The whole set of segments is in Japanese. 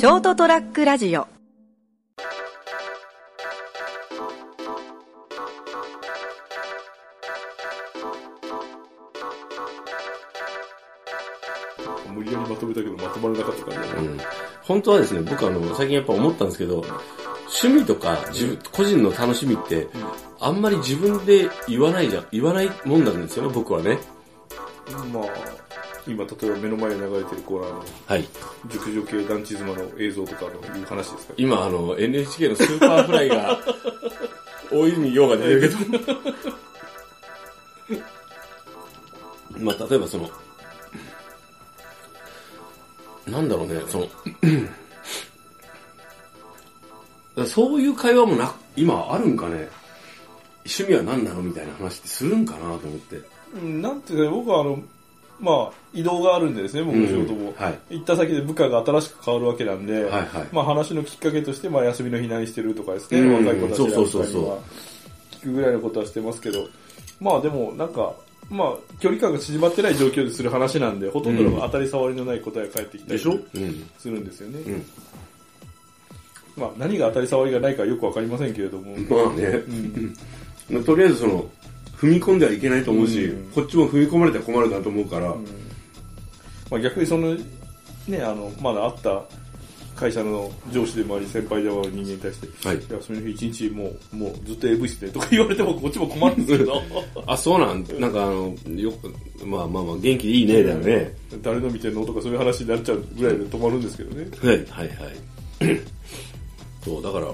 ショートトラックラジオ無理やりまとめたけどまとまらなかったからね。うん本当はですね、僕あの、最近やっぱ思ったんですけど、趣味とか自分、個人の楽しみって、あんまり自分で言わないじゃん、言わないもんなんですよね、僕はね。まあ、今例えば目の前に流れてるコーナーのはい。熟女系団地妻の映像とかのいう話ですか？今あの、NHK の Superfly が、大泉洋が出てるけど。まあ、例えばその、なんだろうね、その、そういう会話もな、今あるんかね？趣味は何なの？みたいな話ってするんかなと思って。うんなんていうか、僕はあの、まあ、移動があるんでですね、僕の仕事も。うんはい行った先で部下が新しく変わるわけなんで、はいはいまあ話のきっかけとして、まあ休みの日何してるとかですね、うん若い子たちそうそうそうが聞くぐらいのことはしてますけど、まあでもなんか、まあ距離感が縮まってない状況でする話なんで、ほとんどの当たり障りのない答えが返ってきたり。するんですよね。うん。まあ何が当たり障りがないかはよくわかりませんけれども、まあね。うん とりあえずその、踏み込んではいけないと思うし、うんこっちも踏み込まれたら困るなと思うから、まあ、逆にその、ね、あの、まだあった会社の上司でもあり、先輩でもある人間に対して、はいいや、その日一日もう、もうずっと AV 室でとか言われてもこっちも困るんですけど、あ、そうなんなんかあの、よく、まあまあまあ、元気でいいね、だよね。誰の見てんのとかそういう話になっちゃうぐらいで止まるんですけどね。はい、はい、はい。そう、だから、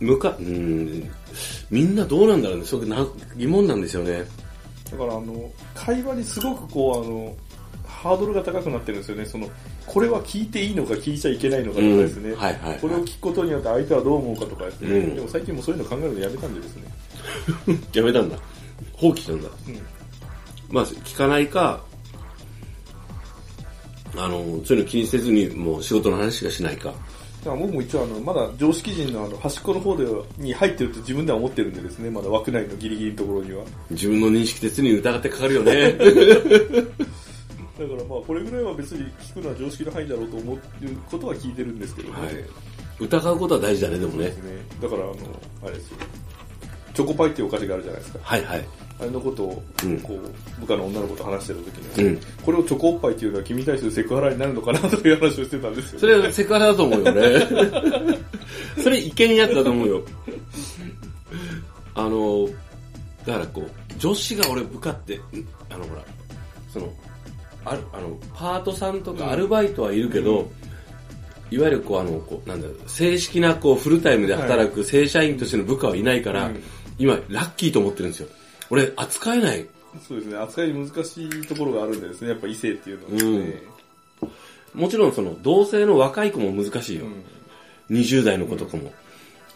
むか、うん、みんなどうなんだろうね。それな疑問なんですよね。だからあの、会話にすごくこう、あの、ハードルが高くなってるんですよね。その、これは聞いていいのか聞いちゃいけないのかとかですね。うんはいはいはいこれを聞くことによって相手はどう思うかとかですね。うんでも最近もうそういうの考えるのやめたんでですね。やめたんだ。放棄したんだ。うんまあ、聞かないか、あの、そういうの気にせずに、もう仕事の話しかしないか。だから僕も一応あの、まだ常識人のあの端っこの方ではに入ってると自分では思ってるんでですね、まだ枠内のギリギリのところには。自分の認識鉄に疑ってかかるよね。だからまあこれぐらいは別に聞くのは常識の範囲だろうと思ってることは聞いてるんですけどね。はい。疑うことは大事だね、でもねそうです。ね。だからあの、あれですよ。チョコパイっていうお菓子があるじゃないですか。はいはい。あれのことを、うん。こう、部下の女の子と話してる時に、うん。これをチョコおっぱいっていうのは君に対するセクハラになるのかなという話をして。たんですよ、それはセクハラだと思うよね。それいけんやつだと思うよ。あの、だからこう、女子が俺部下って、んあのほら、その、ある、あの、パートさんとかアルバイトはいるけど、いわゆるこう、あの、こう、なんだろう、正式なこう、フルタイムで働く正社員としての部下はいないから、うん。今、ラッキーと思ってるんですよ。俺、扱えない。そうですね。扱い難しいところがあるんでですね、やっぱ異性っていうのはですね。もちろんその、同性の若い子も難しいよ。うん20代の子とかも。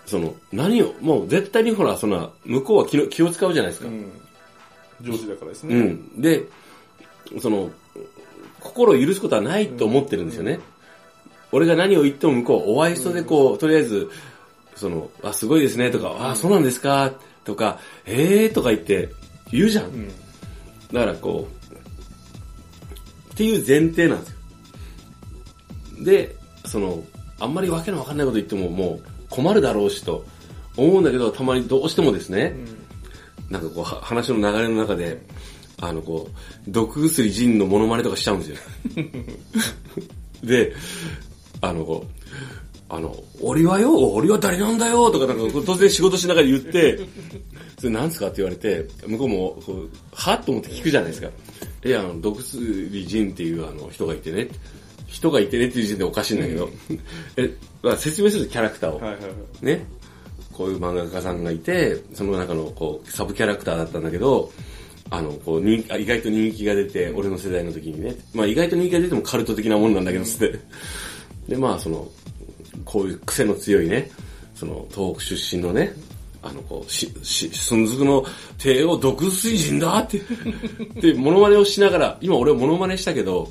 その、何を、もう絶対にほら、そんな、向こうは気の気を使うじゃないですか。うん。上司だからですうね。ん。で、その、心を許すことはないと思ってるんですよね。俺が何を言っても向こう、お愛想でこう、とりあえず、その、あ、すごいですね、とか、あ、そうなんですか、とか、えーとか言って、言うじゃん。うん。だからこう、っていう前提なんですよ。で、その、あんまりわけのわかんないこと言ってももう困るだろうしと思うんだけど、たまにどうしてもですね、なんかこうは話の流れの中で、あのこう、毒薬ジンのモノマネとかしちゃうんですよ。で、あのこう、あの、俺はよ、俺は誰なんだよとかなんか突然仕事しながら言って、それなんすかって言われて、向こうもこう、はと思って聞くじゃないですか。え、あの、毒薬ジンっていうあの人がいてね、人がいてねっていう時点でおかしいんだけど、え、まあ、説明するとキャラクターを。はいはいはい。ね、こういう漫画家さんがいて、その中のこうサブキャラクターだったんだけど、あの、こう人気あ意外と人気が出て、俺の世代の時にね、まあ意外と人気が出てもカルト的なもんなんだけど、つって。で、まあその、こういう癖の強いね、その東北出身のね、あの、こう、し、し、寸足の手を毒水人だって、で、モノマネをしながら、今俺はモノマネしたけど、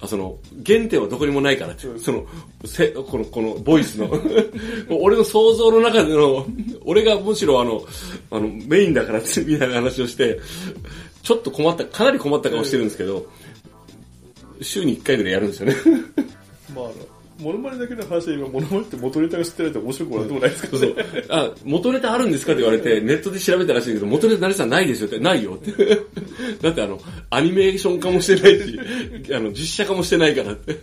あその、原点はどこにもないからって、その、せ、この、この、ボイスの、俺の想像の中での、俺がむしろあの、あの、メインだからって、みたいな話をして、ちょっと困った、かなり困った顔してるんですけど、週に1回ぐらいやるんですよね。まあ、あの、モノマネだけの話は今、モノマネって元ネタが知ってないと面白くもなんともないですけどそうね。あ、元ネタあるんですかって言われて、ネットで調べたらしいけど、元ネタ成さんないですよって、ないよって。だってあの、アニメーション化もしてないし、あの、実写化もしてないからって。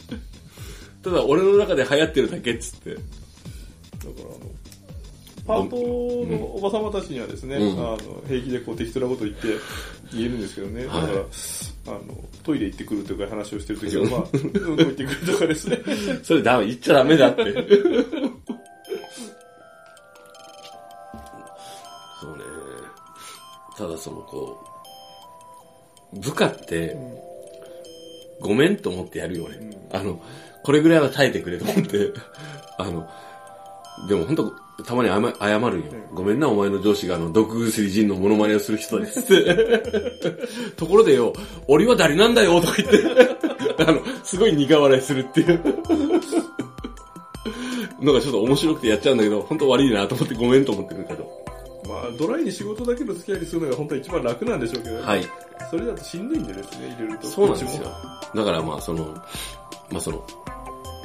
ただ、俺の中で流行ってるだけっつって。だからあの、パートのおば様たちにはですね、うんあの平気でこう適当なこと言って言えるんですけどね、だから、はいあのトイレ行ってくるとか話をしてるときは、まあ、うんこ行ってくるとかですね。それダメ、言っちゃダメだって。そうね。ただそのこう、部下って、ごめんと思ってやるよね。あの、これぐらいは耐えてくれと思って。あの、でも本当たまに謝謝るんよ。ごめんな、お前の上司があの、毒薬人のモノマネをする人ですって。ところでよ、俺は誰なんだよとか言って、あの、すごい苦笑いするっていう。のがちょっと面白くてやっちゃうんだけど、本当悪いなと思ってごめんと思ってるけど。まあ、ドライに仕事だけの付き合いにするのが本当は一番楽なんでしょうけど、ね、はい。それだとしんどいんでですね、入れると。そうなんですよ。だからまあその、まあその、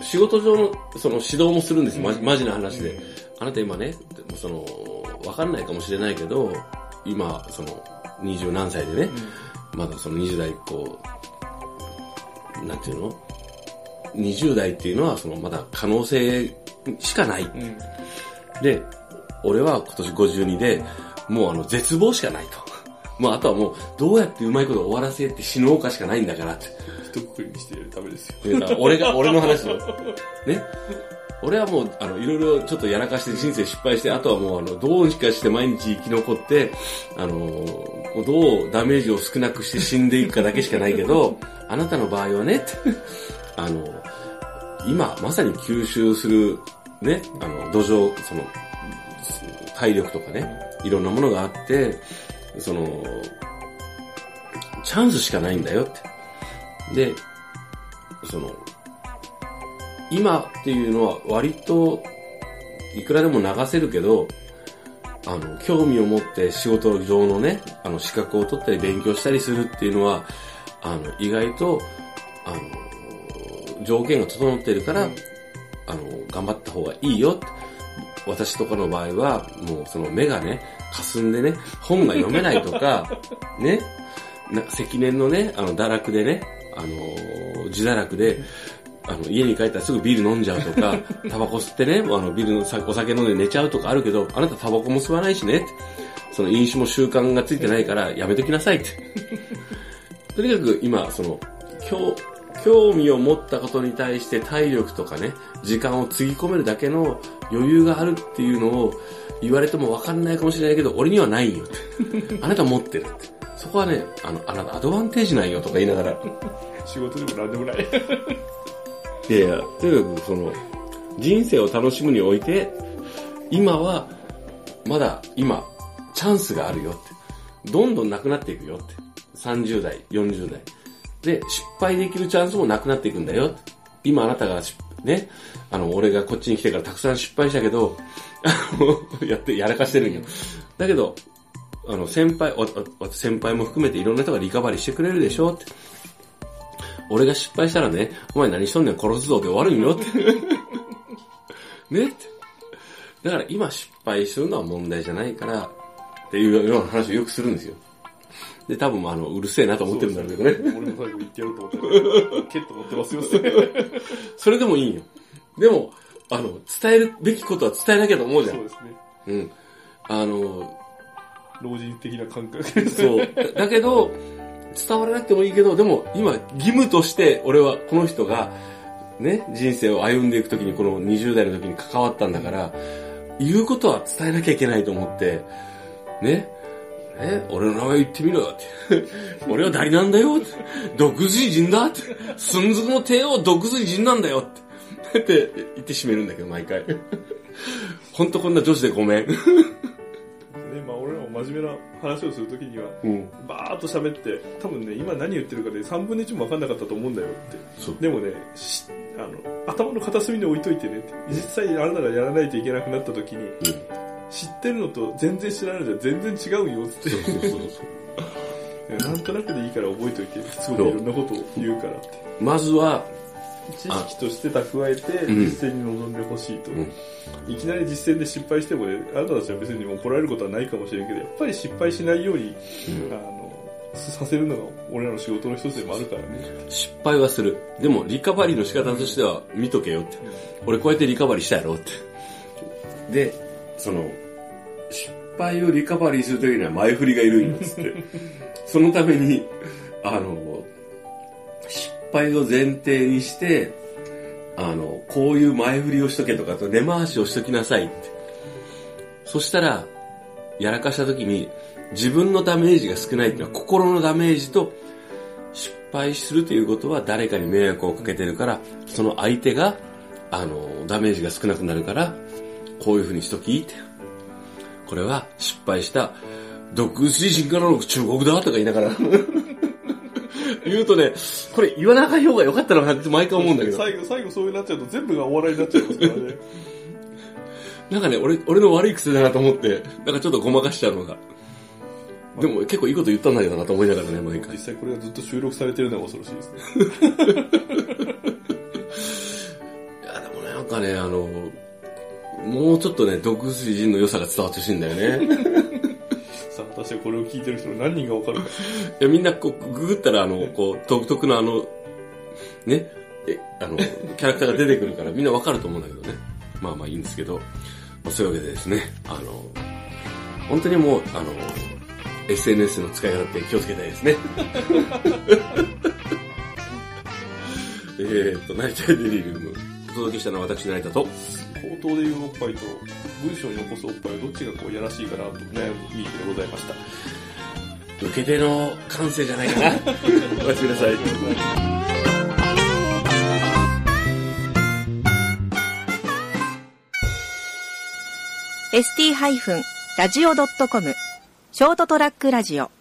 仕事上のその指導もするんですよ。マジマジな話で。あなた今ね、その、わかんないかもしれないけど、今、その、二十何歳でね、まだその20代こう、なんていうの ?20 代っていうのはそのまだ可能性しかない。うん。うん。で、俺は今年52で、もうあの絶望しかないと。もうあとはもうどうやってうまいこと終わらせて死のうかしかないんだからって。一括りにしてやるためですよ。俺が、俺の話を。ね？俺はもう、あの、いろいろちょっとやらかして人生失敗して、あとはもう、あの、どうにかして毎日生き残って、あのどうダメージを少なくして死んでいくかだけしかないけど、あなたの場合はね、あの、今、まさに吸収する、ね、あの、土壌、その、体力とかね、いろんなものがあって、その、チャンスしかないんだよって。で、その、今っていうのは割といくらでも流せるけど、あの、興味を持って仕事上のね、あの、資格を取ったり勉強したりするっていうのは、あの、意外と、あの、条件が整っているから、あの、頑張った方がいいよ。私とかの場合は、もうその目がね、霞んでね、本が読めないとか、ね、な積年のね、あの、堕落でね、あの、自堕落で、あの、家に帰ったらすぐビール飲んじゃうとか、タバコ吸ってね、あの、ビールのさお酒飲んで寝ちゃうとかあるけど、あなたタバコも吸わないしね。その飲酒も習慣がついてないからやめときなさいって。とにかく今、その、興、興味を持ったことに対して体力とかね、時間をつぎ込めるだけの余裕があるっていうのを言われてもわかんないかもしれないけど、俺にはないんよって。あなた持ってるって。そこはね、あの、あなたアドバンテージなんよとか言いながら。仕事でも何でもない。いやいや、とにかくその、人生を楽しむにおいて、今は、まだ今、チャンスがあるよって。どんどんなくなっていくよって。30代、40代。で、失敗できるチャンスもなくなっていくんだよって。今あなたが、ね、あの、俺がこっちに来てからたくさん失敗したけど、やって、やらかしてるんよ。だけど、あの、先輩、先輩も含めていろんな人がリカバリーしてくれるでしょって。俺が失敗したらね、お前何しとんねん殺すぞって終わるんよって。ねって。だから今失敗するのは問題じゃないから、っていうような話をよくするんですよ。で、多分あの、うるせえなと思ってるんだろうけどね。俺も最後言ってやろうと思ったら、ケット持ってますよ。それでもいいよ。でも、あの、伝えるべきことは伝えなきゃと思うじゃん。そうですね。うん。あの、老人的な感覚。そう。だけど、伝わらなくてもいいけど、でも今、義務として俺はこの人が、ね、人生を歩んでいくときにこの20代の時に関わったんだから、言うことは伝えなきゃいけないと思って、ね、え、俺の名前言ってみろよって。俺は誰なんだよって。毒髄人だって。寸足の帝王毒髄人なんだよって。って言って締めるんだけど、毎回。ほんとこんな女子でごめん。ね、まあ俺真面目な話をするときには、うん。バーっと喋って、多分ね、今何言ってるかで3分の1も分かんなかったと思うんだよって。でもね、しあの、頭の片隅に置いといてねって。実際あなたがやらないといけなくなったときに、うん。知ってるのと全然知らないのじゃ全然違うよって。そうそうそうそう。なんとなくでいいから覚えといて、すごいいろんなことを言うからって。まずは、知識として蓄えてうん実践に臨んでほしいと、うんいきなり実践で失敗してもねあなたたちは別に怒られることはないかもしれんけどやっぱり失敗しないように、あのさせるのが俺らの仕事の一つでもあるからね失敗はする。でも、リカバリーの仕方としては、見とけよって。俺こうやってリカバリーしたやろって。で、その、失敗をリカバリーするときには前振りがいるんですって。そのために、あの、失敗を前提にして、あの、こういう前振りをしとけとか、根回しをしときなさいって。そしたら、やらかしたときに、自分のダメージが少ないっていうのは心のダメージと失敗するということは誰かに迷惑をかけてるから、その相手が、あの、ダメージが少なくなるから、こういう風にしときって。これは失敗した、独自人からの中国だとか言いながら。言うとね、これ言わなかった方が良かったのかなって毎回思うんだけど。最後最後そうなっちゃうと全部がお笑いになっちゃいますからねなんかね、俺、俺の悪い癖だなと思って、なんかちょっとごまかしちゃうのが。でも結構いいこと言ったんだけどなと思いながらね、毎回実。際これがずっと収録されてるのが恐ろしいですねいや、でもね、なんかね、あの、もうちょっとね、独自人の良さが伝わってほしいんだよね。さあ果たしてこれを聞いてる人の何人がわかるか いや、みんなこう、ググったら、あの、こう、独特のあの、ね、え、あの、キャラクターが出てくるから、みんなわかると思うんだけどね。まあまあいいんですけど、まあ、そういうわけでですね、あの、本当にもう、あの、SNS の使い方って気をつけたいですね。えーっと、成田デリリウム。お届けしたのは私、成田と、口頭で言うおっぱいと文章に残すおっぱいはどっちがこうやらしいかなと悩むウィークでございました受け手の感性じゃないかな。おやすみなさい。ST-radio.com ショートトラックラジオ